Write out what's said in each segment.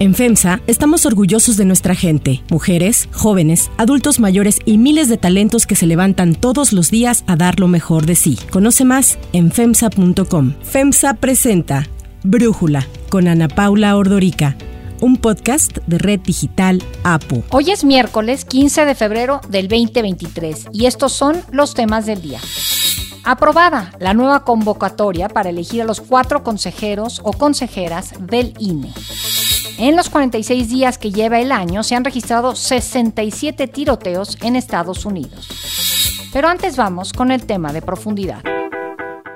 En FEMSA estamos orgullosos de nuestra gente, mujeres, jóvenes, adultos mayores y miles de talentos que se levantan todos los días a dar lo mejor de sí. Conoce más en FEMSA.com. FEMSA presenta Brújula con Ana Paula Ordorica un podcast de Red Digital APU. Hoy es miércoles 15 de febrero del 2023 y estos son los temas del día. Aprobada la nueva convocatoria para elegir a los cuatro consejeros o consejeras del INE. En los 46 días que lleva el año se han registrado 67 tiroteos en Estados Unidos. Pero antes vamos con el tema de profundidad.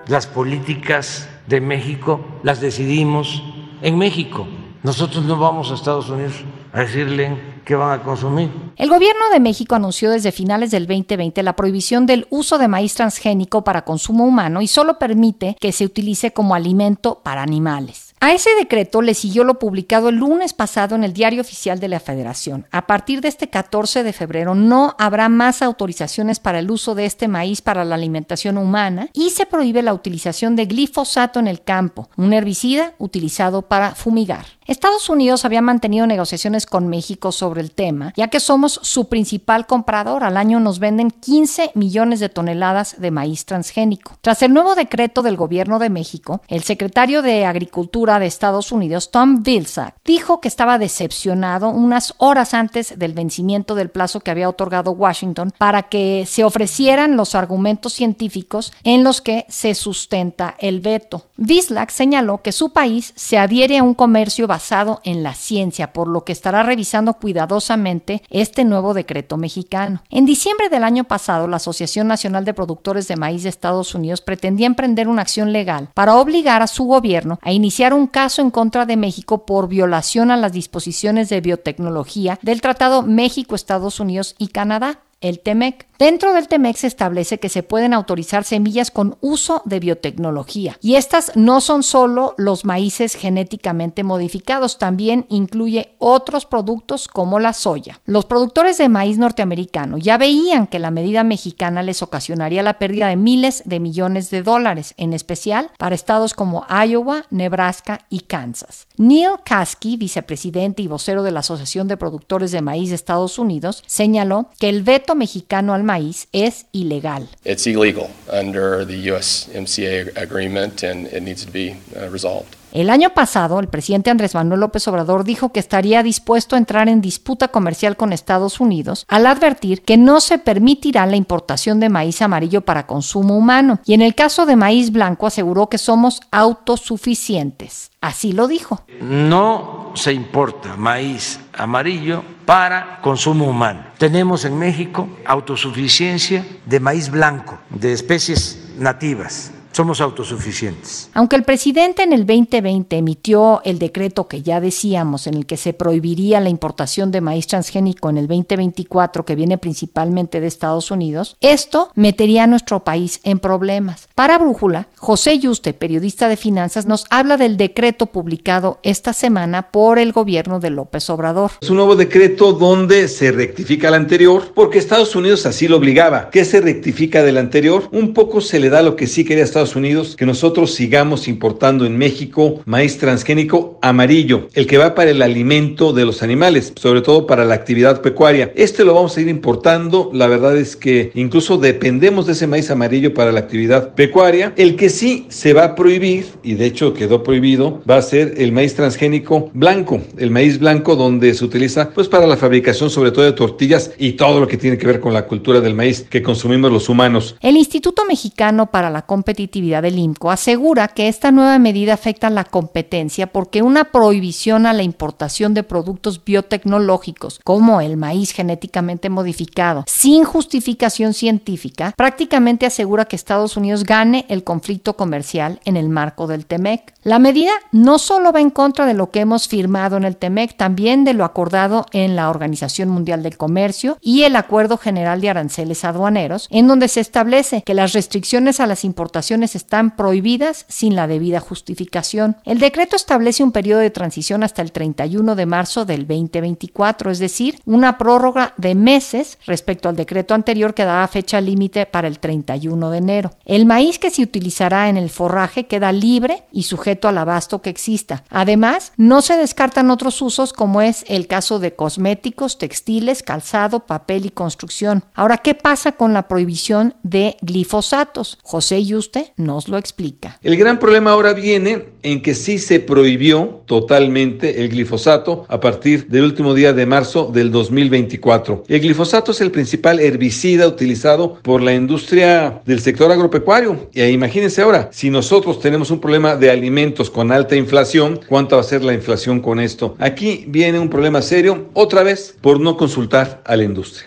Las políticas de México las decidimos en México. Nosotros no vamos a Estados Unidos a decirle qué van a consumir. El gobierno de México anunció desde finales del 2020 la prohibición del uso de maíz transgénico para consumo humano y solo permite que se utilice como alimento para animales. A ese decreto le siguió lo publicado el lunes pasado en el Diario Oficial de la Federación. A partir de este 14 de febrero no habrá más autorizaciones para el uso de este maíz para la alimentación humana y se prohíbe la utilización de glifosato en el campo, un herbicida utilizado para fumigar. Estados Unidos había mantenido negociaciones con México sobre el tema, ya que somos su principal comprador. Al año nos venden 15 millones de toneladas de maíz transgénico. Tras el nuevo decreto del gobierno de México, el secretario de Agricultura de Estados Unidos, Tom Vilsack, dijo que estaba decepcionado unas horas antes del vencimiento del plazo que había otorgado Washington para que se ofrecieran los argumentos científicos en los que se sustenta el veto. Vilsack señaló que su país se adhiere a un comercio basado en la ciencia, por lo que estará revisando cuidadosamente este nuevo decreto mexicano. En diciembre del año pasado, la Asociación Nacional de Productores de Maíz de Estados Unidos pretendía emprender una acción legal para obligar a su gobierno a iniciar un caso en contra de México por violación a las disposiciones de biotecnología del Tratado México-Estados Unidos y Canadá el TEMEC. Dentro del TEMEC se establece que se pueden autorizar semillas con uso de biotecnología. Y estas no son solo los maíces genéticamente modificados, también incluye otros productos como la soya. Los productores de maíz norteamericano ya veían que la medida mexicana les ocasionaría la pérdida de miles de millones de dólares, en especial para estados como Iowa, Nebraska y Kansas. Neil Kasky, vicepresidente y vocero de la Asociación de Productores de Maíz de Estados Unidos, señaló que el veto mexicano al maíz es ilegal. It's illegal under the USMCA agreement and it needs to be uh, resolved. El año pasado, el presidente Andrés Manuel López Obrador dijo que estaría dispuesto a entrar en disputa comercial con Estados Unidos al advertir que no se permitirá la importación de maíz amarillo para consumo humano. Y en el caso de maíz blanco aseguró que somos autosuficientes. Así lo dijo. No se importa maíz amarillo para consumo humano. Tenemos en México autosuficiencia de maíz blanco, de especies nativas somos autosuficientes. Aunque el presidente en el 2020 emitió el decreto que ya decíamos, en el que se prohibiría la importación de maíz transgénico en el 2024, que viene principalmente de Estados Unidos, esto metería a nuestro país en problemas. Para Brújula, José Yuste, periodista de finanzas, nos habla del decreto publicado esta semana por el gobierno de López Obrador. Es un nuevo decreto donde se rectifica el anterior, porque Estados Unidos así lo obligaba. ¿Qué se rectifica del anterior? Un poco se le da lo que sí quería Estados Unidos que nosotros sigamos importando en México maíz transgénico amarillo, el que va para el alimento de los animales, sobre todo para la actividad pecuaria. Este lo vamos a ir importando. La verdad es que incluso dependemos de ese maíz amarillo para la actividad pecuaria. El que sí se va a prohibir, y de hecho quedó prohibido, va a ser el maíz transgénico blanco, el maíz blanco donde se utiliza pues para la fabricación sobre todo de tortillas y todo lo que tiene que ver con la cultura del maíz que consumimos los humanos. El Instituto Mexicano para la Competitividad del IMCO asegura que esta nueva medida afecta la competencia porque una prohibición a la importación de productos biotecnológicos como el maíz genéticamente modificado sin justificación científica prácticamente asegura que Estados Unidos gane el conflicto comercial en el marco del TEMEC. La medida no solo va en contra de lo que hemos firmado en el TEMEC, también de lo acordado en la Organización Mundial del Comercio y el Acuerdo General de Aranceles Aduaneros, en donde se establece que las restricciones a las importaciones están prohibidas sin la debida justificación. El decreto establece un periodo de transición hasta el 31 de marzo del 2024, es decir, una prórroga de meses respecto al decreto anterior que daba fecha límite para el 31 de enero. El maíz que se utilizará en el forraje queda libre y sujeto al abasto que exista. Además, no se descartan otros usos como es el caso de cosméticos, textiles, calzado, papel y construcción. Ahora, ¿qué pasa con la prohibición de glifosatos? José Yuste nos lo explica. El gran problema ahora viene en que sí se prohibió totalmente el glifosato a partir del último día de marzo del 2024. El glifosato es el principal herbicida utilizado por la industria del sector agropecuario. Y imagínense ahora, si nosotros tenemos un problema de alimentos con alta inflación, ¿cuánto va a ser la inflación con esto? Aquí viene un problema serio, otra vez, por no consultar a la industria.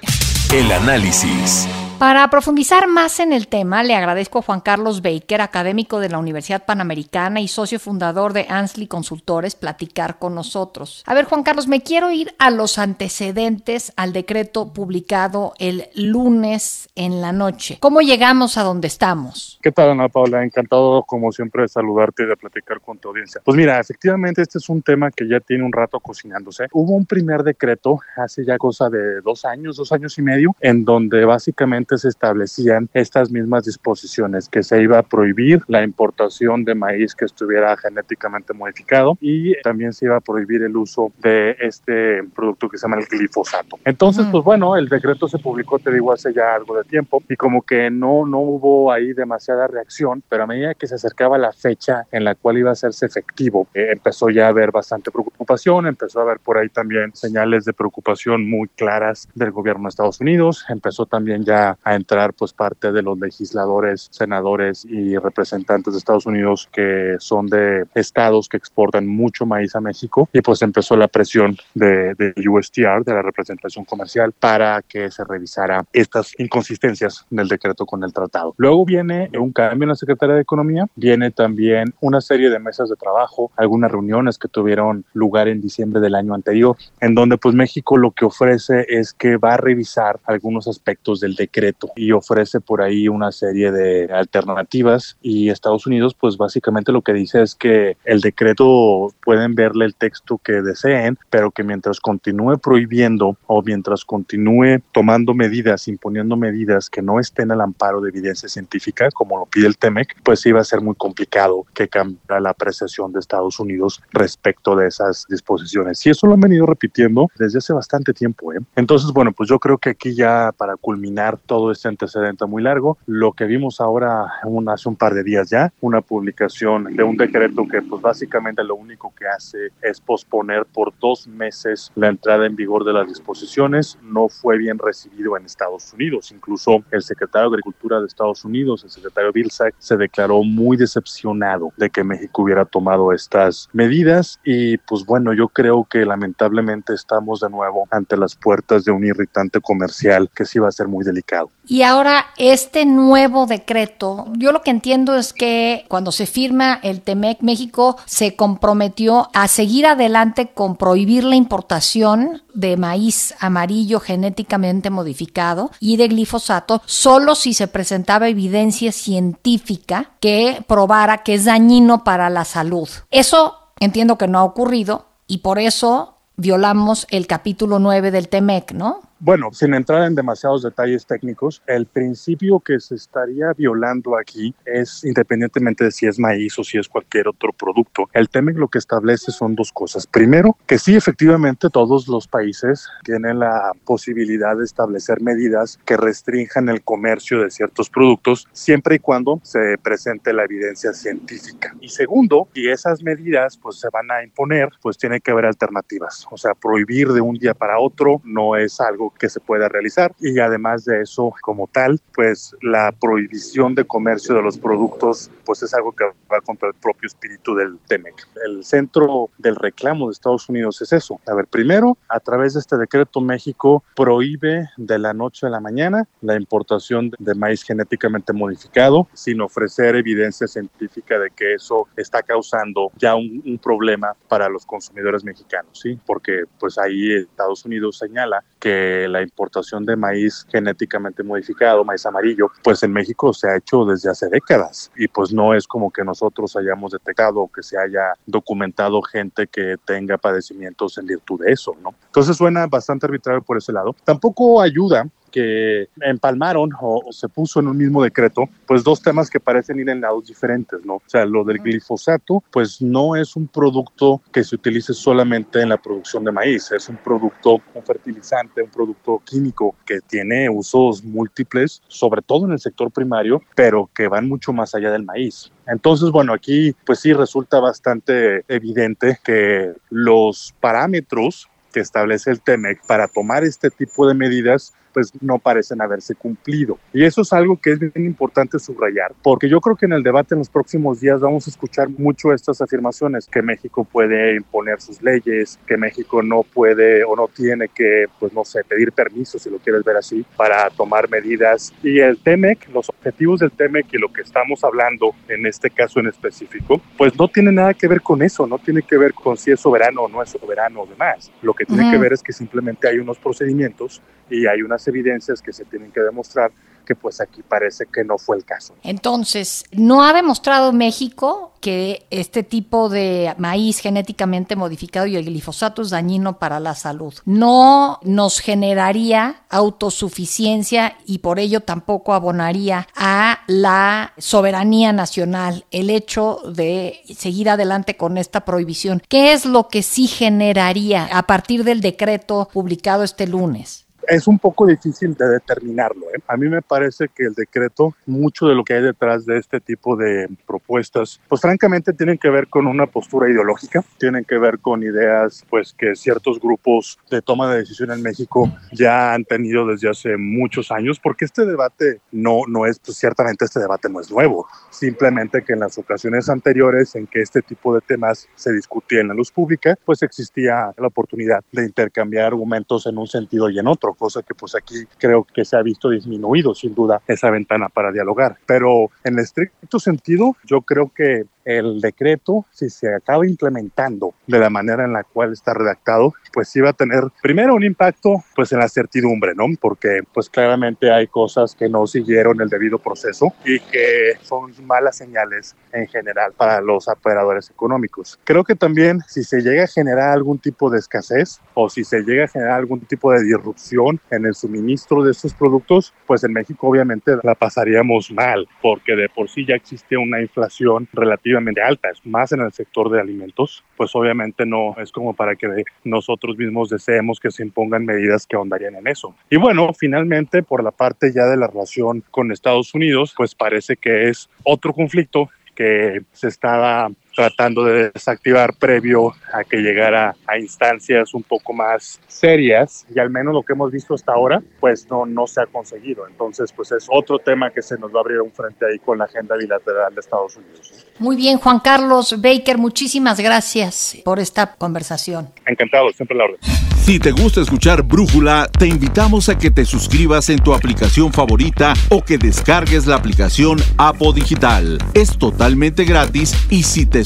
El análisis. Para profundizar más en el tema, le agradezco a Juan Carlos Baker, académico de la Universidad Panamericana y socio fundador de Ansley Consultores, platicar con nosotros. A ver, Juan Carlos, me quiero ir a los antecedentes al decreto publicado el lunes en la noche. ¿Cómo llegamos a donde estamos? ¿Qué tal, Ana Paula? Encantado, como siempre, de saludarte y de platicar con tu audiencia. Pues mira, efectivamente, este es un tema que ya tiene un rato cocinándose. Hubo un primer decreto hace ya cosa de dos años, dos años y medio, en donde básicamente se establecían estas mismas disposiciones, que se iba a prohibir la importación de maíz que estuviera genéticamente modificado y también se iba a prohibir el uso de este producto que se llama el glifosato. Entonces, pues bueno, el decreto se publicó, te digo, hace ya algo de tiempo y como que no, no hubo ahí demasiada reacción, pero a medida que se acercaba la fecha en la cual iba a hacerse efectivo, eh, empezó ya a haber bastante preocupación, empezó a haber por ahí también señales de preocupación muy claras del gobierno de Estados Unidos, empezó también ya a, entrar pues parte de los legisladores, senadores y representantes de Estados Unidos que son de estados que exportan mucho maíz a México. Y pues empezó la presión de, de USTR, de la representación comercial, para que se revisara estas inconsistencias del decreto con el tratado. Luego viene un cambio en la Secretaría de Economía, viene también una serie de mesas de trabajo, algunas reuniones que tuvieron lugar en diciembre del año anterior, en donde pues México lo que ofrece es que va a revisar algunos aspectos del decreto y ofrece por ahí una serie de alternativas y Estados Unidos pues básicamente lo que dice es que el decreto pueden verle el texto que deseen, pero que mientras continúe prohibiendo o mientras continúe tomando medidas, imponiendo medidas que no estén al amparo de evidencia científica, como lo pide el TEMEC, pues iba a ser muy complicado que cambiara la apreciación de Estados Unidos respecto de esas disposiciones. Y eso lo han venido repitiendo desde hace bastante tiempo. ¿eh? Entonces, bueno, pues yo creo que aquí ya para culminar todo todo este antecedente muy largo. Lo que vimos ahora un, hace un par de días ya, una publicación de un decreto que pues básicamente lo único que hace es posponer por dos meses la entrada en vigor de las disposiciones. No fue bien recibido en Estados Unidos. Incluso el secretario de Agricultura de Estados Unidos, el secretario Vilsack, se declaró muy decepcionado de que México hubiera tomado estas medidas y pues bueno, yo creo que lamentablemente estamos de nuevo ante las puertas de un irritante comercial que sí va a ser muy delicado. Y ahora este nuevo decreto, yo lo que entiendo es que cuando se firma el TEMEC, México se comprometió a seguir adelante con prohibir la importación de maíz amarillo genéticamente modificado y de glifosato solo si se presentaba evidencia científica que probara que es dañino para la salud. Eso entiendo que no ha ocurrido y por eso violamos el capítulo 9 del TEMEC, ¿no? Bueno, sin entrar en demasiados detalles técnicos, el principio que se estaría violando aquí es, independientemente de si es maíz o si es cualquier otro producto, el TEMEC lo que establece son dos cosas. Primero, que sí, efectivamente, todos los países tienen la posibilidad de establecer medidas que restrinjan el comercio de ciertos productos, siempre y cuando se presente la evidencia científica. Y segundo, si esas medidas pues se van a imponer, pues tiene que haber alternativas. O sea, prohibir de un día para otro no es que se pueda realizar. Y además de eso, como tal, pues la prohibición de comercio de los productos, pues es algo que va contra el propio espíritu del TEMEC. El centro del reclamo de Estados Unidos es eso. A ver, primero, a través de este decreto, México prohíbe de la noche a la mañana la importación de maíz genéticamente modificado sin ofrecer evidencia científica de que eso está causando ya un, un problema para los consumidores mexicanos, ¿sí? Porque pues ahí Estados Unidos señala que la importación de maíz genéticamente modificado, maíz amarillo, pues en México se ha hecho desde hace décadas y pues no es como que nosotros hayamos detectado que se haya documentado gente que tenga padecimientos en virtud de eso, ¿no? Entonces suena bastante arbitrario por ese lado. Tampoco ayuda que empalmaron o, se puso en un mismo decreto, pues dos temas que parecen ir en lados diferentes, ¿no? O sea, lo del glifosato, pues no es un producto que se utilice solamente en la producción de maíz, es un producto, un fertilizante, un producto químico que tiene usos múltiples, sobre todo en el sector primario, pero que van mucho más allá del maíz. Entonces, bueno, aquí pues sí resulta bastante evidente que los parámetros que establece el TEMEC para tomar este tipo de medidas pues no parecen haberse cumplido. Y eso es algo que es bien importante subrayar, porque yo creo que en el debate en los próximos días vamos a escuchar mucho estas afirmaciones, que México puede imponer sus leyes, que México no puede o no tiene que, pues no sé, pedir permiso, si lo quieres ver así, para tomar medidas. Y el TEMEC, los objetivos del TEMEC y lo que estamos hablando en este caso en específico, pues no tiene nada que ver con eso, no tiene que ver con si es soberano o no es soberano o demás. Lo que tiene que ver es que simplemente hay unos procedimientos y hay unas evidencias que se tienen que demostrar que pues aquí parece que no fue el caso. Entonces, ¿no ha demostrado México que este tipo de maíz genéticamente modificado y el glifosato es dañino para la salud? No nos generaría autosuficiencia y por ello tampoco abonaría a la soberanía nacional el hecho de seguir adelante con esta prohibición. ¿Qué es lo que sí generaría a partir del decreto publicado este lunes? Es un poco difícil de determinarlo. ¿eh? A mí me parece que el decreto, mucho de lo que hay detrás de este tipo de propuestas, pues francamente tienen que ver con una postura ideológica, tienen que ver con ideas pues que ciertos grupos de toma de decisión en México ya han tenido desde hace muchos años, porque este debate no, no es, pues ciertamente este debate no es nuevo, simplemente que en las ocasiones anteriores en que este tipo de temas se discutía en la luz pública, pues existía la oportunidad de intercambiar argumentos en un sentido y en otro cosa que pues aquí creo que se ha visto disminuido sin duda esa ventana para dialogar. Pero en estricto sentido, yo creo que el decreto, si se acaba implementando de la manera en la cual está redactado, pues sí va a tener primero un impacto pues en la certidumbre, ¿no? Porque pues claramente hay cosas que no siguieron el debido proceso y que son malas señales en general para los operadores económicos. Creo que también si se llega a generar algún tipo de escasez o si se llega a generar algún tipo de disrupción en el suministro de estos productos, pues en México obviamente la pasaríamos mal porque de por sí ya existe una inflación relativa alta, es más en el sector de alimentos, pues obviamente no es como para que nosotros mismos deseemos que se impongan medidas que ahondarían en eso. Y bueno, finalmente por la parte ya de la relación con Estados Unidos, pues parece que es otro conflicto que se estaba tratando de desactivar previo a que llegara a instancias un poco más serias y al menos lo que hemos visto hasta ahora pues no, no se ha conseguido. Entonces pues es otro tema que se nos va a abrir un frente ahí con la agenda bilateral de Estados Unidos. Muy bien, Juan Carlos Baker, muchísimas gracias por esta conversación. Encantado, siempre la orden. Si te gusta escuchar Brújula, te invitamos a que te suscribas en tu aplicación favorita o que descargues la aplicación Apo Digital. Es totalmente gratis y si te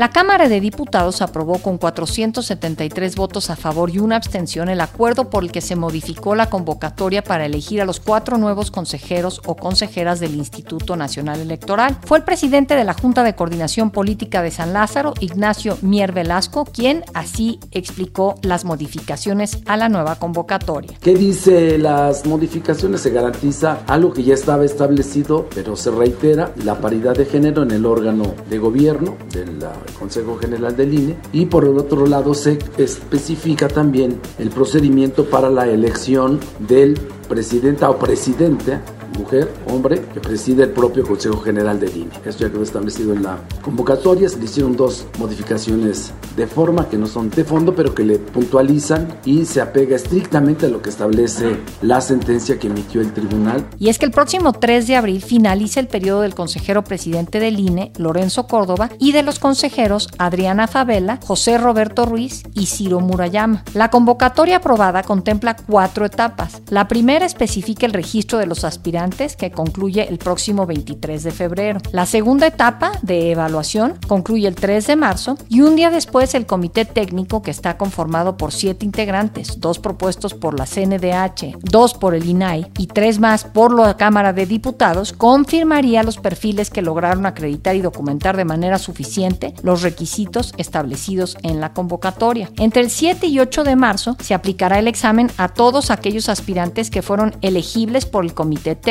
La Cámara de Diputados aprobó con 473 votos a favor y una abstención el acuerdo por el que se modificó la convocatoria para elegir a los cuatro nuevos consejeros o consejeras del Instituto Nacional Electoral. Fue el presidente de la Junta de Coordinación Política de San Lázaro, Ignacio Mier Velasco, quien así explicó las modificaciones a la nueva convocatoria. ¿Qué dice las modificaciones? Se garantiza algo que ya estaba establecido, pero se reitera la paridad de género en el órgano de gobierno de la Consejo General del INE, y por el otro lado se especifica también el procedimiento para la elección del presidenta o presidente mujer, hombre, que preside el propio Consejo General del INE. Esto ya quedó establecido en la convocatoria. Se le hicieron dos modificaciones de forma que no son de fondo, pero que le puntualizan y se apega estrictamente a lo que establece la sentencia que emitió el tribunal. Y es que el próximo 3 de abril finaliza el periodo del consejero presidente del INE, Lorenzo Córdoba, y de los consejeros Adriana Favela, José Roberto Ruiz y Ciro Murayama. La convocatoria aprobada contempla cuatro etapas. La primera especifica el registro de los aspirantes que concluye el próximo 23 de febrero. La segunda etapa de evaluación concluye el 3 de marzo y un día Después, el comité técnico, que está conformado por siete integrantes, dos propuestos por la CNDH, dos por el INAI y tres más por la Cámara de Diputados, confirmaría los perfiles que lograron acreditar y documentar de manera suficiente los requisitos establecidos en la convocatoria. Entre el 7 y 8 de marzo se aplicará el examen a todos aquellos aspirantes que fueron elegibles por el comité técnico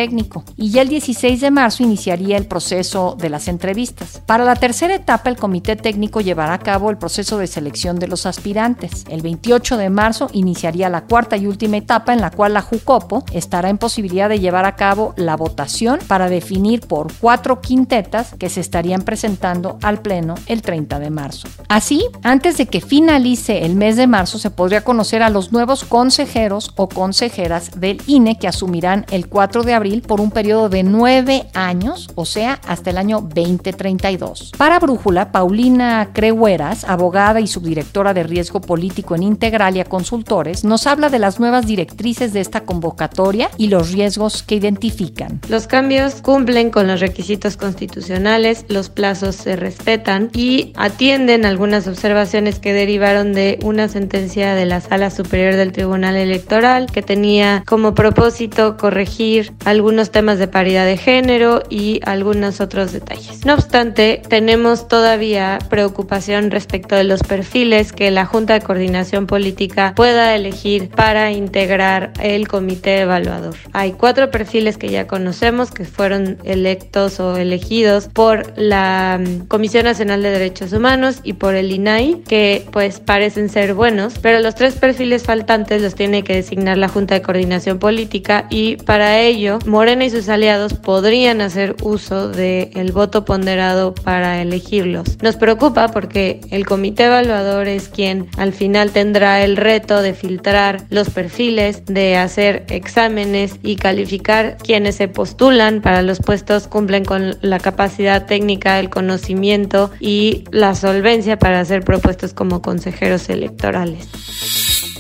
y ya el 16 de marzo iniciaría el proceso de las entrevistas. Para la tercera etapa, el comité técnico llevará a cabo el proceso de selección de los aspirantes. El 28 de marzo iniciaría la cuarta y última etapa en la cual la JUCOPO estará en posibilidad de llevar a cabo la votación para definir por cuatro quintetas que se estarían presentando al Pleno el 30 de marzo. Así, antes de que finalice el mes de marzo, se podría conocer a los nuevos consejeros o consejeras del INE que asumirán el 4 de abril por un periodo de nueve años, o sea, hasta el año 2032. Para Brújula, Paulina Creueras, abogada y subdirectora de riesgo político en Integralia Consultores, nos habla de las nuevas directrices de esta convocatoria y los riesgos que identifican. Los cambios cumplen con los requisitos constitucionales, los plazos se respetan y atienden algunas observaciones que derivaron de una sentencia de la Sala Superior del Tribunal Electoral que tenía como propósito corregir algunos temas de paridad de género y algunos otros detalles. No obstante, tenemos todavía preocupación respecto de los perfiles que la Junta de Coordinación Política pueda elegir para integrar el comité evaluador. Hay cuatro perfiles que ya conocemos que fueron electos o elegidos por la mm, Comisión Nacional de Derechos Humanos y por el INAI, que pues parecen ser buenos, pero los tres perfiles faltantes los tiene que designar la Junta de Coordinación Política y para ello Morena y sus aliados podrían hacer uso del voto ponderado para elegirlos. Nos preocupa porque el comité evaluador es quien al final tendrá el reto de filtrar los perfiles, de hacer exámenes y calificar quienes se postulan para los puestos cumplen con la capacidad técnica, el conocimiento y la solvencia para ser propuestos como consejeros electorales.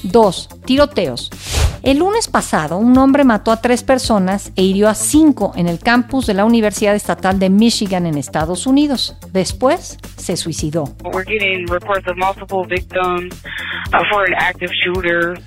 2. Tiroteos. El lunes pasado, un hombre mató a tres personas e hirió a cinco en el campus de la Universidad Estatal de Michigan en Estados Unidos. Después, se suicidó.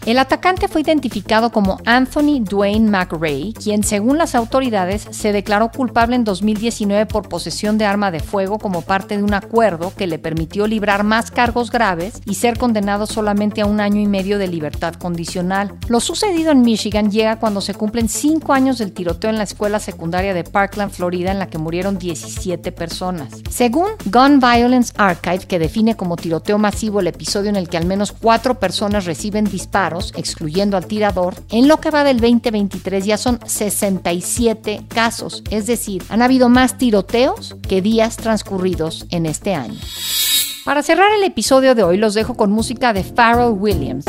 El atacante fue identificado como Anthony Dwayne McRae, quien según las autoridades se declaró culpable en 2019 por posesión de arma de fuego como parte de un acuerdo que le permitió librar más cargos graves y ser condenado solamente a un año y medio de libertad condicional. Lo sucedido en Michigan llega cuando se cumplen cinco años del tiroteo en la escuela secundaria de Parkland, Florida, en la que murieron 17 personas. Según Gun Violence Archive, que define como tiroteo masivo el episodio en el que al menos cuatro personas reciben disparos, excluyendo al tirador, en lo que va del 2023 ya son 67 casos, es decir, han habido más tiroteos que días transcurridos en este año. Para cerrar el episodio de hoy los dejo con música de Pharrell Williams.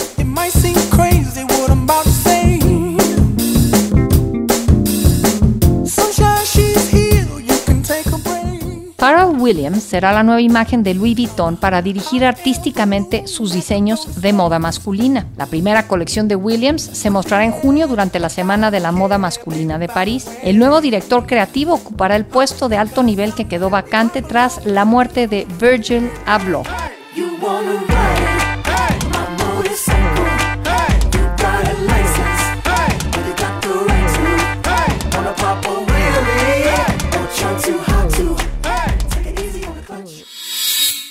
Williams será la nueva imagen de Louis Vuitton para dirigir artísticamente sus diseños de moda masculina. La primera colección de Williams se mostrará en junio durante la Semana de la Moda Masculina de París. El nuevo director creativo ocupará el puesto de alto nivel que quedó vacante tras la muerte de Virgil Abloh.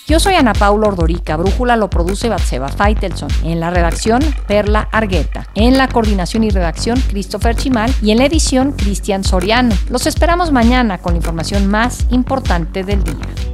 Yo soy Ana Paula Ordorica, Brújula lo produce Batseba Feitelson, en la redacción Perla Argueta, en la coordinación y redacción Christopher Chimal y en la edición Cristian Soriano. Los esperamos mañana con la información más importante del día.